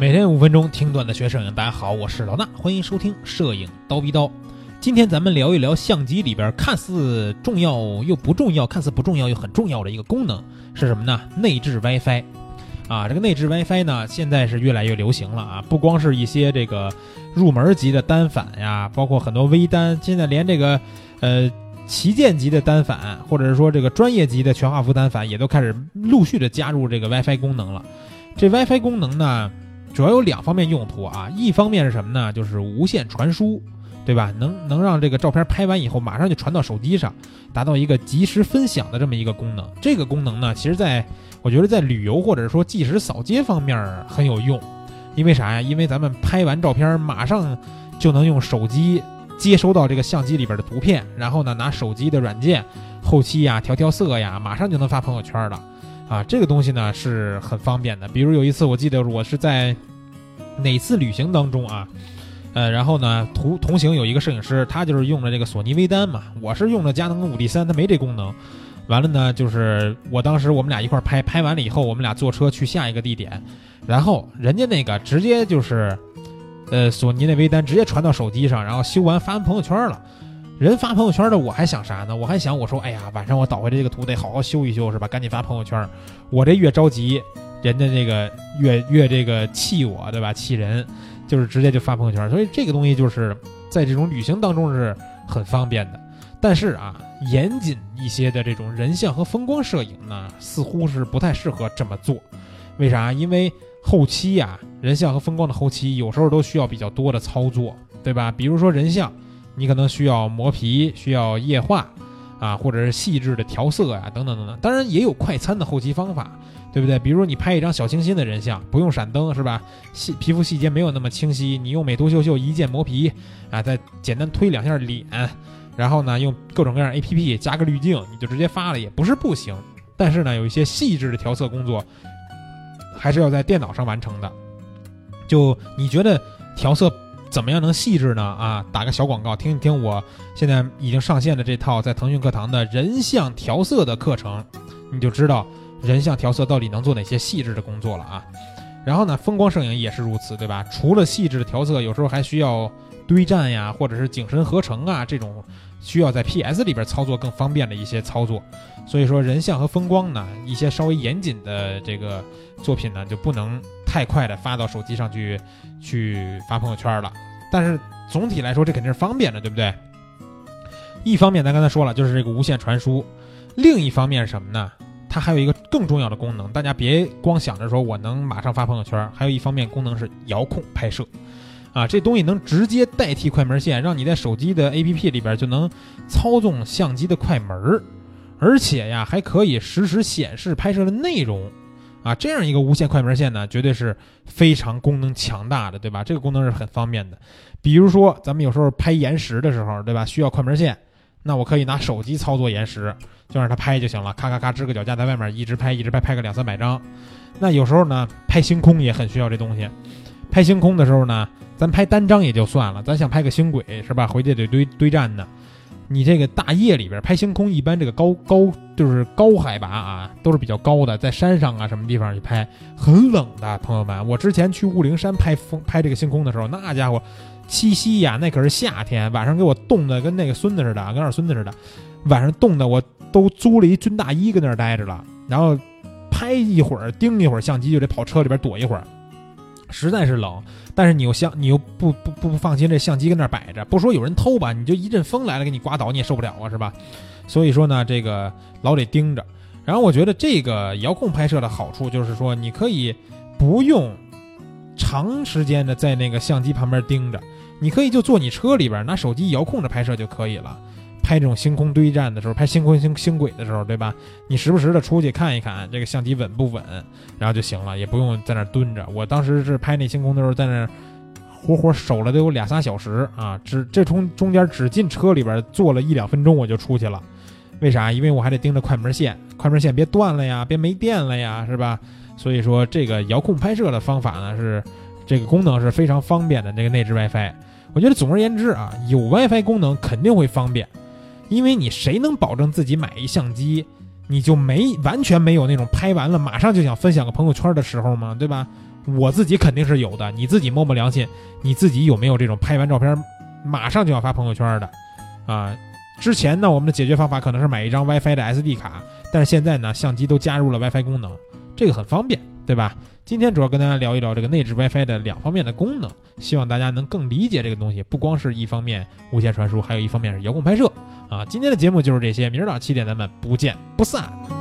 每天五分钟听段子学摄影，大家好，我是老衲，欢迎收听摄影刀逼刀。今天咱们聊一聊相机里边看似重要又不重要，看似不重要又很重要的一个功能是什么呢？内置 WiFi。啊，这个内置 WiFi 呢，现在是越来越流行了啊！不光是一些这个入门级的单反呀，包括很多微单，现在连这个呃旗舰级的单反，或者是说这个专业级的全画幅单反，也都开始陆续的加入这个 WiFi 功能了。这 WiFi 功能呢？主要有两方面用途啊，一方面是什么呢？就是无线传输，对吧？能能让这个照片拍完以后马上就传到手机上，达到一个及时分享的这么一个功能。这个功能呢，其实在我觉得在旅游或者说即时扫街方面很有用，因为啥呀？因为咱们拍完照片马上就能用手机接收到这个相机里边的图片，然后呢拿手机的软件后期呀调调色呀，马上就能发朋友圈了。啊，这个东西呢是很方便的。比如有一次，我记得我是在哪次旅行当中啊，呃，然后呢，同同行有一个摄影师，他就是用了这个索尼微单嘛，我是用的佳能五 D 三，他没这功能。完了呢，就是我当时我们俩一块拍，拍完了以后，我们俩坐车去下一个地点，然后人家那个直接就是，呃，索尼那微单直接传到手机上，然后修完发完朋友圈了。人发朋友圈的，我还想啥呢？我还想，我说，哎呀，晚上我导回来这个图得好好修一修，是吧？赶紧发朋友圈。我这越着急，人家那个越越这个气我，对吧？气人，就是直接就发朋友圈。所以这个东西就是在这种旅行当中是很方便的。但是啊，严谨一些的这种人像和风光摄影呢，似乎是不太适合这么做。为啥？因为后期呀，人像和风光的后期有时候都需要比较多的操作，对吧？比如说人像。你可能需要磨皮，需要液化，啊，或者是细致的调色呀，等等等等。当然也有快餐的后期方法，对不对？比如说你拍一张小清新的人像，不用闪灯，是吧？细皮肤细节没有那么清晰，你用美图秀秀一键磨皮，啊，再简单推两下脸，然后呢，用各种各样 A P P 加个滤镜，你就直接发了，也不是不行。但是呢，有一些细致的调色工作，还是要在电脑上完成的。就你觉得调色？怎么样能细致呢？啊，打个小广告，听一听我现在已经上线的这套在腾讯课堂的人像调色的课程，你就知道人像调色到底能做哪些细致的工作了啊。然后呢，风光摄影也是如此，对吧？除了细致的调色，有时候还需要堆栈呀，或者是景深合成啊，这种需要在 PS 里边操作更方便的一些操作。所以说，人像和风光呢，一些稍微严谨的这个作品呢，就不能。太快的发到手机上去，去发朋友圈了。但是总体来说，这肯定是方便的，对不对？一方面，咱刚才说了，就是这个无线传输；另一方面是什么呢？它还有一个更重要的功能，大家别光想着说我能马上发朋友圈。还有一方面功能是遥控拍摄，啊，这东西能直接代替快门线，让你在手机的 APP 里边就能操纵相机的快门，而且呀，还可以实时显示拍摄的内容。啊，这样一个无线快门线呢，绝对是非常功能强大的，对吧？这个功能是很方便的。比如说，咱们有时候拍延时的时候，对吧？需要快门线，那我可以拿手机操作延时，就让它拍就行了，咔咔咔支个脚架在外面一直拍，一直拍，拍个两三百张。那有时候呢，拍星空也很需要这东西。拍星空的时候呢，咱拍单张也就算了，咱想拍个星轨，是吧？回去得堆堆栈呢。你这个大夜里边拍星空，一般这个高高就是高海拔啊，都是比较高的，在山上啊什么地方去拍，很冷的，朋友们。我之前去雾灵山拍风拍这个星空的时候，那家伙，七夕呀，那可是夏天，晚上给我冻得跟那个孙子似的，跟二孙子似的，晚上冻得我都租了一军大衣跟那儿待着了，然后拍一会儿，盯一会儿相机就得跑车里边躲一会儿。实在是冷，但是你又相，你又不不不放心这相机跟那儿摆着，不说有人偷吧，你就一阵风来了给你刮倒，你也受不了啊，是吧？所以说呢，这个老得盯着。然后我觉得这个遥控拍摄的好处就是说，你可以不用长时间的在那个相机旁边盯着，你可以就坐你车里边拿手机遥控着拍摄就可以了。拍这种星空堆栈的时候，拍星空星星轨的时候，对吧？你时不时的出去看一看这个相机稳不稳，然后就行了，也不用在那蹲着。我当时是拍那星空的时候，在那活活守了得有俩仨小时啊，只这从中间只进车里边坐了一两分钟我就出去了。为啥？因为我还得盯着快门线，快门线别断了呀，别没电了呀，是吧？所以说这个遥控拍摄的方法呢，是这个功能是非常方便的。那个内置 WiFi，我觉得总而言之啊，有 WiFi 功能肯定会方便。因为你谁能保证自己买一相机，你就没完全没有那种拍完了马上就想分享个朋友圈的时候吗？对吧？我自己肯定是有的，你自己摸摸良心，你自己有没有这种拍完照片马上就要发朋友圈的？啊，之前呢，我们的解决方法可能是买一张 WiFi 的 SD 卡，但是现在呢，相机都加入了 WiFi 功能，这个很方便，对吧？今天主要跟大家聊一聊这个内置 WiFi 的两方面的功能，希望大家能更理解这个东西，不光是一方面无线传输，还有一方面是遥控拍摄啊。今天的节目就是这些，明儿早上七点咱们不见不散。